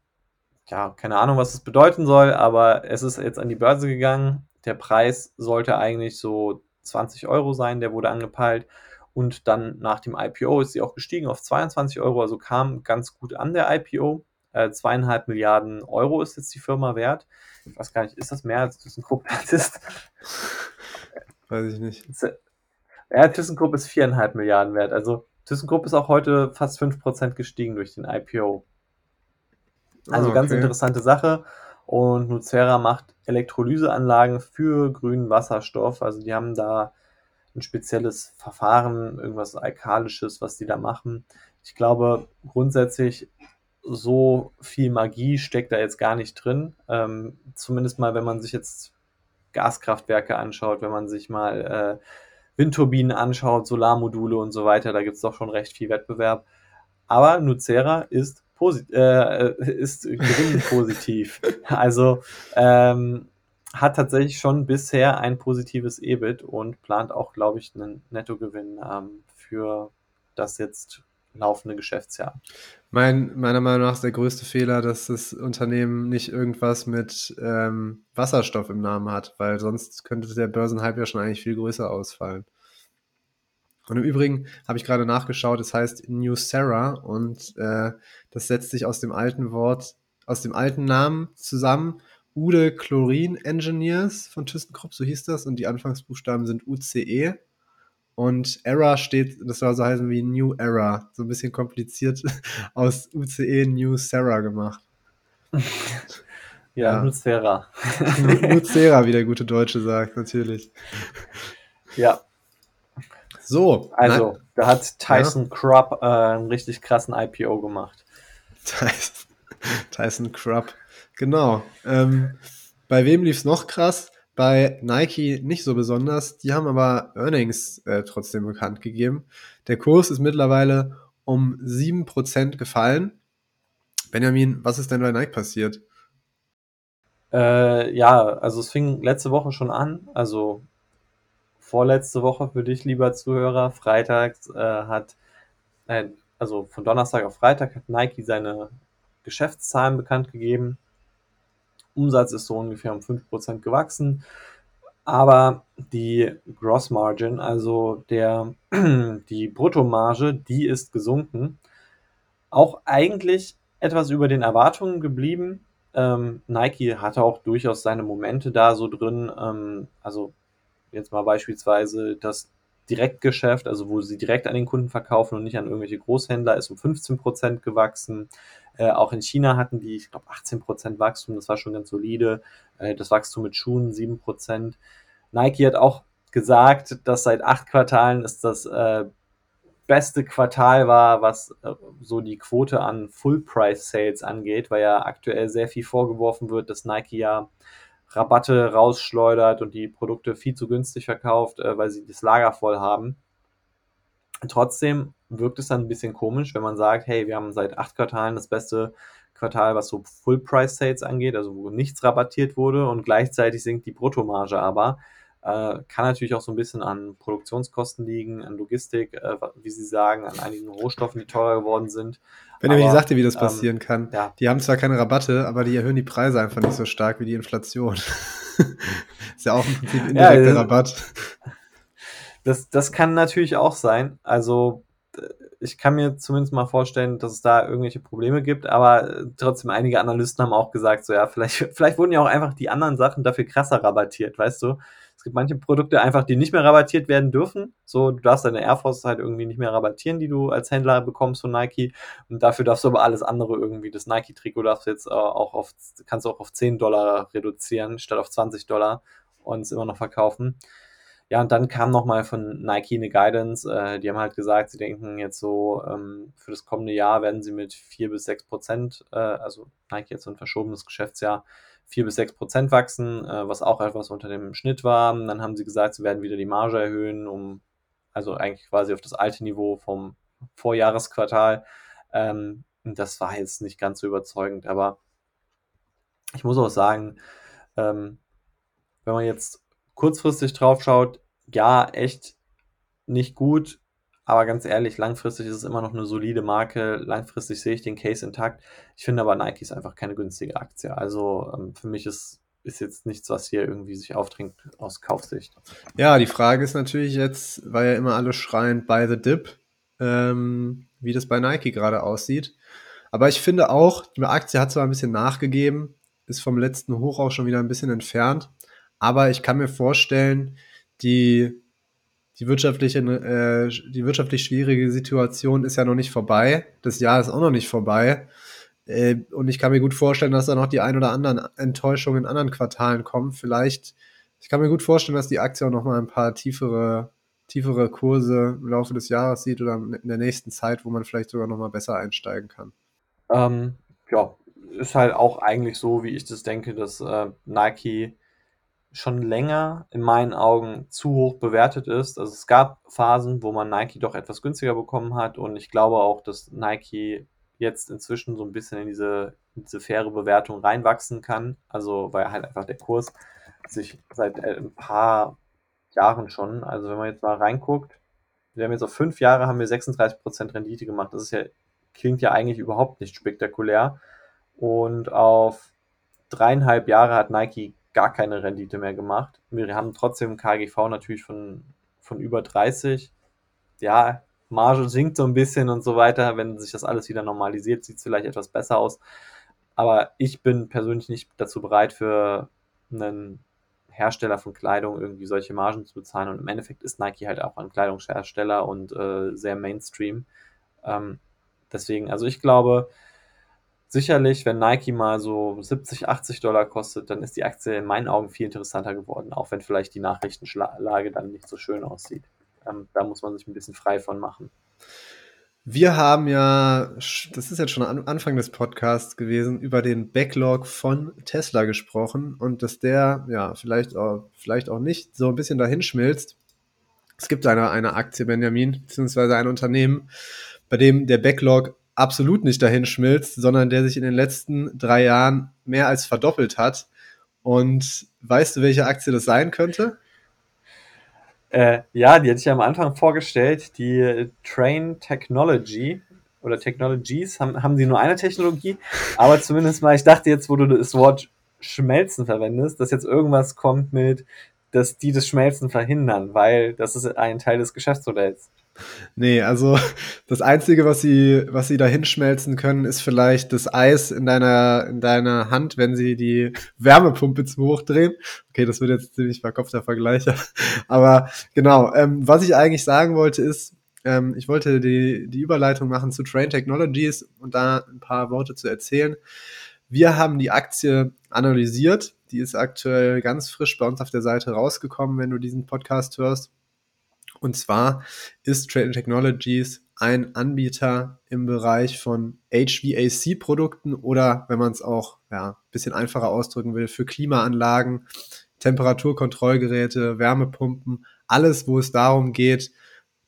S2: ja, keine Ahnung, was das bedeuten soll, aber es ist jetzt an die Börse gegangen. Der Preis sollte eigentlich so 20 Euro sein, der wurde angepeilt. Und dann nach dem IPO ist sie auch gestiegen auf 22 Euro, also kam ganz gut an der IPO. Äh, zweieinhalb Milliarden Euro ist jetzt die Firma wert. Ich weiß gar nicht, ist das mehr als ThyssenKrupp ist?
S1: Weiß ich nicht.
S2: Ja, ThyssenKrupp ist viereinhalb Milliarden wert. Also ThyssenKrupp ist auch heute fast 5% gestiegen durch den IPO. Also ah, okay. ganz interessante Sache. Und Nucera macht Elektrolyseanlagen für grünen Wasserstoff. Also die haben da ein spezielles Verfahren, irgendwas Alkalisches, was die da machen. Ich glaube, grundsätzlich so viel Magie steckt da jetzt gar nicht drin. Ähm, zumindest mal, wenn man sich jetzt Gaskraftwerke anschaut, wenn man sich mal äh, Windturbinen anschaut, Solarmodule und so weiter, da gibt es doch schon recht viel Wettbewerb. Aber Nucera ist, posit äh, ist gewinnpositiv. also ähm, hat tatsächlich schon bisher ein positives EBIT und plant auch, glaube ich, einen Nettogewinn ähm, für das jetzt laufende Geschäftsjahr.
S1: Mein, meiner Meinung nach ist der größte Fehler, dass das Unternehmen nicht irgendwas mit ähm, Wasserstoff im Namen hat, weil sonst könnte der Börsenhype ja schon eigentlich viel größer ausfallen. Und im Übrigen habe ich gerade nachgeschaut, es heißt New Sarah und äh, das setzt sich aus dem alten Wort, aus dem alten Namen zusammen. Ude Chlorin Engineers von ThyssenKrupp, so hieß das, und die Anfangsbuchstaben sind UCE. Und Era steht, das soll so heißen wie New Era. So ein bisschen kompliziert aus UCE New Sarah gemacht.
S2: ja, ja. Nucera.
S1: Nucera, wie der gute Deutsche sagt, natürlich.
S2: Ja.
S1: So.
S2: Also, nein. da hat Tyson ja. Krupp äh, einen richtig krassen IPO gemacht.
S1: Tyson, Tyson Krupp. Genau. Ähm, bei wem lief es noch krass? Bei Nike nicht so besonders. Die haben aber Earnings äh, trotzdem bekannt gegeben. Der Kurs ist mittlerweile um 7% gefallen. Benjamin, was ist denn bei Nike passiert?
S2: Äh, ja, also es fing letzte Woche schon an. Also vorletzte Woche für dich, lieber Zuhörer. Freitag äh, hat, äh, also von Donnerstag auf Freitag hat Nike seine Geschäftszahlen bekannt gegeben. Umsatz ist so ungefähr um 5% gewachsen. Aber die Gross Margin, also der, die Bruttomarge, die ist gesunken. Auch eigentlich etwas über den Erwartungen geblieben. Ähm, Nike hatte auch durchaus seine Momente da so drin. Ähm, also jetzt mal beispielsweise das Direktgeschäft, also wo sie direkt an den Kunden verkaufen und nicht an irgendwelche Großhändler, ist um 15% gewachsen. Äh, auch in China hatten die, ich glaube, 18% Wachstum, das war schon ganz solide. Äh, das Wachstum mit Schuhen 7%. Nike hat auch gesagt, dass seit acht Quartalen es das äh, beste Quartal war, was äh, so die Quote an Full-Price-Sales angeht, weil ja aktuell sehr viel vorgeworfen wird, dass Nike ja Rabatte rausschleudert und die Produkte viel zu günstig verkauft, äh, weil sie das Lager voll haben. Trotzdem wirkt es dann ein bisschen komisch, wenn man sagt, hey, wir haben seit acht Quartalen das beste Quartal, was so Full-Price-Sales angeht, also wo nichts rabattiert wurde und gleichzeitig sinkt die Bruttomarge aber. Äh, kann natürlich auch so ein bisschen an Produktionskosten liegen, an Logistik, äh, wie Sie sagen, an einigen Rohstoffen, die teurer geworden sind.
S1: Wenn ihr mir sagte, wie das ähm, passieren ähm, kann. Ja. Die haben zwar keine Rabatte, aber die erhöhen die Preise einfach nicht so stark wie die Inflation. ist ja auch im Prinzip indirekter ja, Rabatt.
S2: Das, das kann natürlich auch sein. Also ich kann mir zumindest mal vorstellen, dass es da irgendwelche Probleme gibt, aber trotzdem einige Analysten haben auch gesagt, so ja, vielleicht, vielleicht wurden ja auch einfach die anderen Sachen dafür krasser rabattiert, weißt du? Gibt manche Produkte einfach, die nicht mehr rabattiert werden dürfen. So, du darfst deine Air Force halt irgendwie nicht mehr rabattieren, die du als Händler bekommst von Nike. Und dafür darfst du aber alles andere irgendwie, das Nike-Trikot darfst du jetzt äh, auch auf, kannst du auch auf 10 Dollar reduzieren, statt auf 20 Dollar und es immer noch verkaufen. Ja, und dann kam nochmal von Nike eine Guidance. Äh, die haben halt gesagt, sie denken jetzt so, ähm, für das kommende Jahr werden sie mit 4 bis 6 Prozent, äh, also Nike jetzt so ein verschobenes Geschäftsjahr, 4 bis 6 Prozent wachsen, äh, was auch etwas unter dem Schnitt war. Dann haben sie gesagt, sie werden wieder die Marge erhöhen, um also eigentlich quasi auf das alte Niveau vom Vorjahresquartal. Ähm, das war jetzt nicht ganz so überzeugend, aber ich muss auch sagen, ähm, wenn man jetzt kurzfristig drauf schaut, ja, echt nicht gut. Aber ganz ehrlich, langfristig ist es immer noch eine solide Marke. Langfristig sehe ich den Case intakt. Ich finde aber Nike ist einfach keine günstige Aktie. Also ähm, für mich ist, ist jetzt nichts, was hier irgendwie sich aufdrängt aus Kaufsicht.
S1: Ja, die Frage ist natürlich jetzt, weil ja immer alle schreien by the dip, ähm, wie das bei Nike gerade aussieht. Aber ich finde auch, die Aktie hat zwar ein bisschen nachgegeben, ist vom letzten Hoch auch schon wieder ein bisschen entfernt. Aber ich kann mir vorstellen, die, die, wirtschaftliche, äh, die wirtschaftlich schwierige Situation ist ja noch nicht vorbei. Das Jahr ist auch noch nicht vorbei. Äh, und ich kann mir gut vorstellen, dass da noch die ein oder anderen Enttäuschungen in anderen Quartalen kommen. Vielleicht, ich kann mir gut vorstellen, dass die Aktie auch noch mal ein paar tiefere, tiefere Kurse im Laufe des Jahres sieht oder in der nächsten Zeit, wo man vielleicht sogar noch mal besser einsteigen kann.
S2: Ähm, ja, ist halt auch eigentlich so, wie ich das denke, dass äh, Nike schon länger in meinen Augen zu hoch bewertet ist. Also es gab Phasen, wo man Nike doch etwas günstiger bekommen hat und ich glaube auch, dass Nike jetzt inzwischen so ein bisschen in diese, diese faire Bewertung reinwachsen kann. Also weil halt einfach der Kurs sich seit äh, ein paar Jahren schon, also wenn man jetzt mal reinguckt, wir haben jetzt auf fünf Jahre haben wir 36% Rendite gemacht. Das ist ja, klingt ja eigentlich überhaupt nicht spektakulär. Und auf dreieinhalb Jahre hat Nike gar keine Rendite mehr gemacht. Wir haben trotzdem KGV natürlich von, von über 30. Ja, Marge sinkt so ein bisschen und so weiter. Wenn sich das alles wieder normalisiert, sieht es vielleicht etwas besser aus. Aber ich bin persönlich nicht dazu bereit, für einen Hersteller von Kleidung irgendwie solche Margen zu bezahlen. Und im Endeffekt ist Nike halt auch ein Kleidungshersteller und äh, sehr Mainstream. Ähm, deswegen, also ich glaube, sicherlich, wenn Nike mal so 70, 80 Dollar kostet, dann ist die Aktie in meinen Augen viel interessanter geworden, auch wenn vielleicht die Nachrichtenlage dann nicht so schön aussieht. Ähm, da muss man sich ein bisschen frei von machen.
S1: Wir haben ja, das ist jetzt schon am Anfang des Podcasts gewesen, über den Backlog von Tesla gesprochen und dass der, ja, vielleicht auch, vielleicht auch nicht so ein bisschen dahin schmilzt. Es gibt eine, eine Aktie, Benjamin, beziehungsweise ein Unternehmen, bei dem der Backlog absolut nicht dahin schmilzt, sondern der sich in den letzten drei Jahren mehr als verdoppelt hat. Und weißt du, welche Aktie das sein könnte?
S2: Äh, ja, die hatte ich am Anfang vorgestellt, die Train Technology oder Technologies, haben, haben die nur eine Technologie, aber zumindest mal, ich dachte jetzt, wo du das Wort Schmelzen verwendest, dass jetzt irgendwas kommt mit, dass die das Schmelzen verhindern, weil das ist ein Teil des Geschäftsmodells.
S1: Nee, also das Einzige, was sie, was sie da hinschmelzen können, ist vielleicht das Eis in deiner, in deiner Hand, wenn sie die Wärmepumpe zu hoch drehen. Okay, das wird jetzt ziemlich verkopfter Vergleich. Aber genau, ähm, was ich eigentlich sagen wollte ist, ähm, ich wollte die, die Überleitung machen zu Train Technologies und da ein paar Worte zu erzählen. Wir haben die Aktie analysiert. Die ist aktuell ganz frisch bei uns auf der Seite rausgekommen, wenn du diesen Podcast hörst. Und zwar ist Trade Technologies ein Anbieter im Bereich von HVAC-Produkten oder, wenn man es auch ja, ein bisschen einfacher ausdrücken will, für Klimaanlagen, Temperaturkontrollgeräte, Wärmepumpen, alles, wo es darum geht,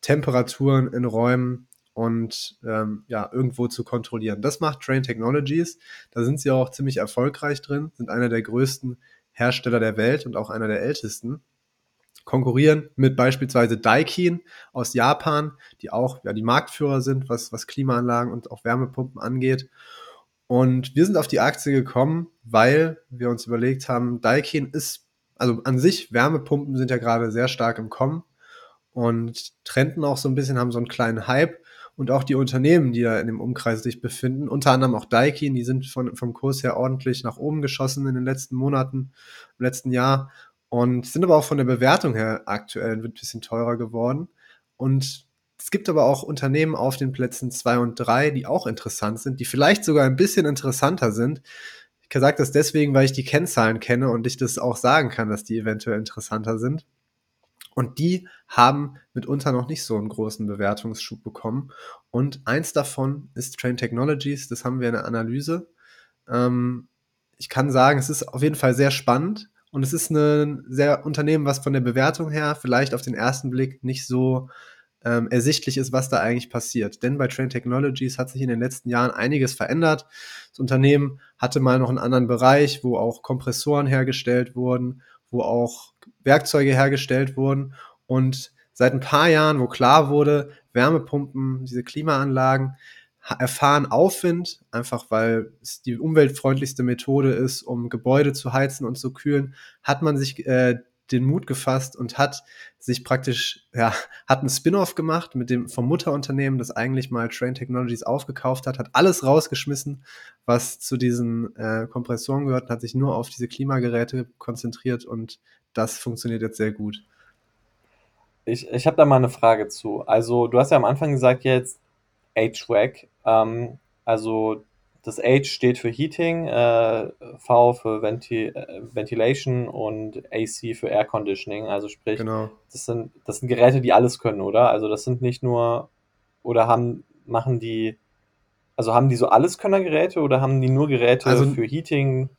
S1: Temperaturen in Räumen und ähm, ja, irgendwo zu kontrollieren. Das macht Train Technologies. Da sind sie auch ziemlich erfolgreich drin, sind einer der größten Hersteller der Welt und auch einer der ältesten konkurrieren mit beispielsweise Daikin aus Japan, die auch ja, die Marktführer sind, was, was Klimaanlagen und auch Wärmepumpen angeht. Und wir sind auf die Aktie gekommen, weil wir uns überlegt haben, Daikin ist, also an sich, Wärmepumpen sind ja gerade sehr stark im Kommen und trenden auch so ein bisschen, haben so einen kleinen Hype. Und auch die Unternehmen, die da in dem Umkreis sich befinden, unter anderem auch Daikin, die sind von, vom Kurs her ordentlich nach oben geschossen in den letzten Monaten, im letzten Jahr und sind aber auch von der Bewertung her aktuell ein bisschen teurer geworden. Und es gibt aber auch Unternehmen auf den Plätzen zwei und drei, die auch interessant sind, die vielleicht sogar ein bisschen interessanter sind. Ich sage das deswegen, weil ich die Kennzahlen kenne und ich das auch sagen kann, dass die eventuell interessanter sind. Und die haben mitunter noch nicht so einen großen Bewertungsschub bekommen. Und eins davon ist Train Technologies, das haben wir in der Analyse. Ähm, ich kann sagen, es ist auf jeden Fall sehr spannend. Und es ist ein sehr Unternehmen, was von der Bewertung her vielleicht auf den ersten Blick nicht so ähm, ersichtlich ist, was da eigentlich passiert. Denn bei Train Technologies hat sich in den letzten Jahren einiges verändert. Das Unternehmen hatte mal noch einen anderen Bereich, wo auch Kompressoren hergestellt wurden, wo auch Werkzeuge hergestellt wurden. Und seit ein paar Jahren, wo klar wurde, Wärmepumpen, diese Klimaanlagen, erfahren Aufwind, einfach weil es die umweltfreundlichste Methode ist, um Gebäude zu heizen und zu kühlen, hat man sich äh, den Mut gefasst und hat sich praktisch, ja, hat einen Spin-off gemacht mit dem vom Mutterunternehmen, das eigentlich mal Train Technologies aufgekauft hat, hat alles rausgeschmissen, was zu diesen äh, Kompressoren gehört und hat sich nur auf diese Klimageräte konzentriert und das funktioniert jetzt sehr gut.
S2: Ich, ich habe da mal eine Frage zu. Also, du hast ja am Anfang gesagt, jetzt HVAC. Ähm, also das H steht für Heating, äh, V für Venti äh, Ventilation und AC für Air Conditioning. Also sprich, genau. das, sind, das sind Geräte, die alles können, oder? Also das sind nicht nur, oder haben, machen die, also haben die so Alleskönnergeräte oder haben die nur Geräte also, für Heating?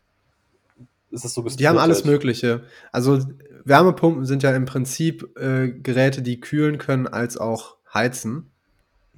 S1: Ist das so gesplittet? Die haben alles Mögliche. Also Wärmepumpen sind ja im Prinzip äh, Geräte, die kühlen können als auch heizen.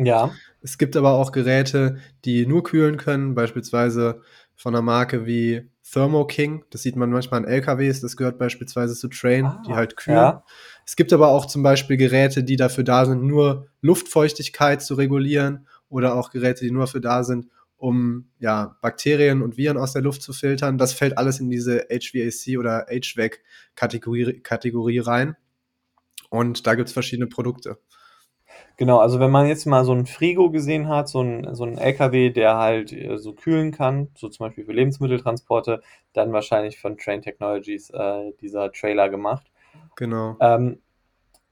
S2: Ja.
S1: Es gibt aber auch Geräte, die nur kühlen können, beispielsweise von einer Marke wie Thermo King. Das sieht man manchmal an LKWs. Das gehört beispielsweise zu Train,
S2: Ah,
S1: die halt kühlen.
S2: ja.
S1: Es gibt aber auch zum Beispiel Geräte, die dafür da sind, nur Luftfeuchtigkeit zu regulieren oder auch Geräte, die nur dafür da sind, um ja, Bakterien und Viren aus der Luft zu filtern. Das fällt alles in diese HVAC oder HVAC-Kategorie Kategorie rein. Und da gibt es verschiedene Produkte.
S2: Genau, also wenn man jetzt mal so ein Frigo gesehen hat, so ein, so ein LKW, der halt äh, so kühlen kann, so zum Beispiel für Lebensmitteltransporte, dann wahrscheinlich von Train Technologies äh, dieser Trailer gemacht.
S1: Genau.
S2: Ähm,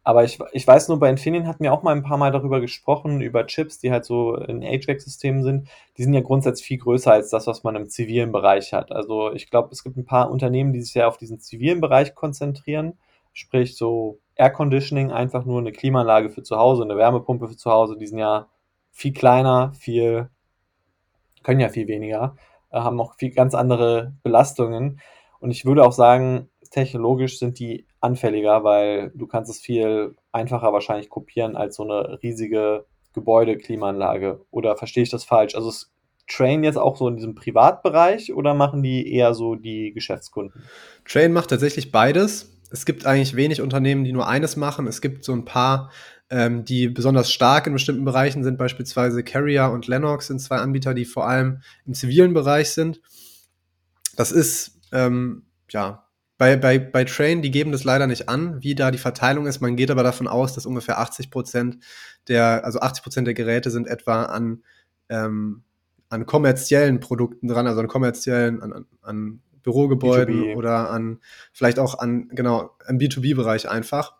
S2: aber ich, ich weiß nur, bei Infineon hatten wir auch mal ein paar Mal darüber gesprochen, über Chips, die halt so in HVAC-Systemen sind. Die sind ja grundsätzlich viel größer als das, was man im zivilen Bereich hat. Also ich glaube, es gibt ein paar Unternehmen, die sich ja auf diesen zivilen Bereich konzentrieren. Sprich so Air Conditioning, einfach nur eine Klimaanlage für zu Hause, eine Wärmepumpe für zu Hause. Die sind ja viel kleiner, viel, können ja viel weniger, äh, haben auch viel ganz andere Belastungen. Und ich würde auch sagen, technologisch sind die anfälliger, weil du kannst es viel einfacher wahrscheinlich kopieren als so eine riesige Gebäudeklimaanlage. Oder verstehe ich das falsch? Also ist Train jetzt auch so in diesem Privatbereich oder machen die eher so die Geschäftskunden?
S1: Train macht tatsächlich beides. Es gibt eigentlich wenig Unternehmen, die nur eines machen. Es gibt so ein paar, ähm, die besonders stark in bestimmten Bereichen sind. Beispielsweise Carrier und Lennox sind zwei Anbieter, die vor allem im zivilen Bereich sind. Das ist, ähm, ja, bei, bei, bei Train, die geben das leider nicht an, wie da die Verteilung ist. Man geht aber davon aus, dass ungefähr 80 Prozent der, also 80 Prozent der Geräte sind etwa an, ähm, an kommerziellen Produkten dran, also an kommerziellen, an, an Bürogebäuden
S2: B2B.
S1: oder an vielleicht auch an, genau, im B2B-Bereich einfach.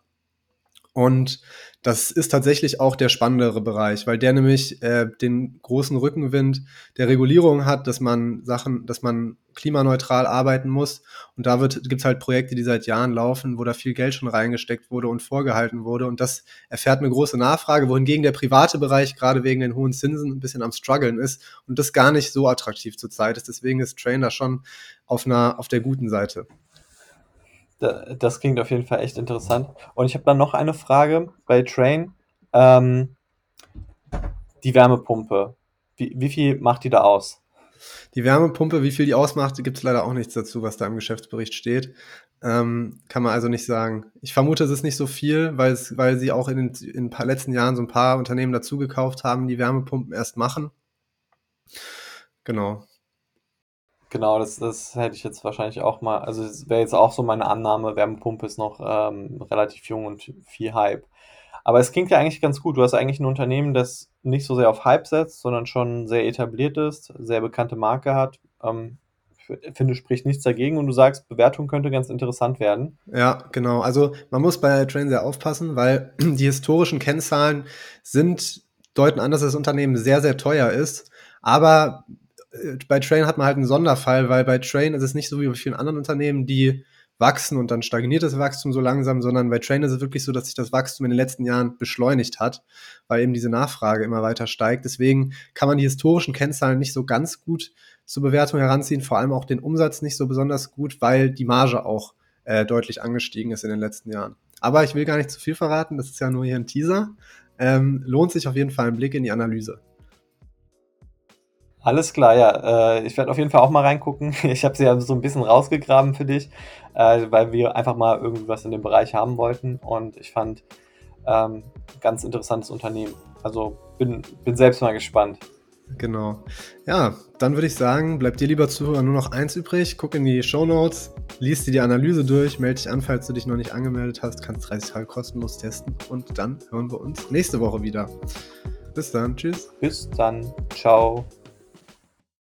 S1: Und das ist tatsächlich auch der spannendere Bereich, weil der nämlich äh, den großen Rückenwind der Regulierung hat, dass man Sachen, dass man klimaneutral arbeiten muss. Und da gibt es halt Projekte, die seit Jahren laufen, wo da viel Geld schon reingesteckt wurde und vorgehalten wurde. Und das erfährt eine große Nachfrage, wohingegen der private Bereich gerade wegen den hohen Zinsen ein bisschen am struggeln ist und das gar nicht so attraktiv zurzeit ist. Deswegen ist Train da schon auf, einer, auf der guten Seite.
S2: Da- Das klingt auf jeden Fall echt interessant. Und ich habe dann noch eine Frage bei Train. Ähm, die Wärmepumpe. Wie, wie viel macht die da aus?
S1: Die Wärmepumpe, wie viel die ausmacht, gibt es leider auch nichts dazu, was da im Geschäftsbericht steht. Ähm, kann man also nicht sagen. Ich vermute, es ist nicht so viel, weil, es, weil sie auch in den in paar letzten Jahren so ein paar Unternehmen dazu gekauft haben, die Wärmepumpen erst machen. Genau.
S2: Genau, das, das hätte ich jetzt wahrscheinlich auch mal. Also, es wäre jetzt auch so meine Annahme, Wärmepumpe ist noch ähm, relativ jung und viel Hype. Aber es klingt ja eigentlich ganz gut. Du hast eigentlich ein Unternehmen, das nicht so sehr auf Hype setzt, sondern schon sehr etabliert ist, sehr bekannte Marke hat. Ähm, finde, spricht nichts dagegen und du sagst, Bewertung könnte ganz interessant werden.
S1: Ja, genau. Also man muss bei Train sehr aufpassen, weil die historischen Kennzahlen sind, deuten an, dass das Unternehmen sehr, sehr teuer ist. Aber bei Train hat man halt einen Sonderfall, weil bei Train ist es nicht so wie bei vielen anderen Unternehmen, die wachsen und dann stagniert das Wachstum so langsam, sondern bei Train ist es wirklich so, dass sich das Wachstum in den letzten Jahren beschleunigt hat, weil eben diese Nachfrage immer weiter steigt. Deswegen kann man die historischen Kennzahlen nicht so ganz gut zur Bewertung heranziehen, vor allem auch den Umsatz nicht so besonders gut, weil die Marge auch äh, deutlich angestiegen ist in den letzten Jahren. Aber ich will gar nicht zu viel verraten, das ist ja nur hier ein Teaser. Ähm, lohnt sich auf jeden Fall ein Blick in die Analyse.
S2: Alles klar, ja. Äh, ich werde auf jeden Fall auch mal reingucken. Ich habe sie ja so ein bisschen rausgegraben für dich, äh, weil wir einfach mal irgendwas in dem Bereich haben wollten. Und ich fand ähm, ganz interessantes Unternehmen. Also bin, bin selbst mal gespannt.
S1: Genau. Ja, dann würde ich sagen, bleibt dir lieber Zuhörer nur noch eins übrig. Guck in die Show Notes, liest dir die Analyse durch, melde dich an, falls du dich noch nicht angemeldet hast, kannst 30 Tage kostenlos testen und dann hören wir uns nächste Woche wieder. Bis dann, tschüss.
S2: Bis dann. Ciao.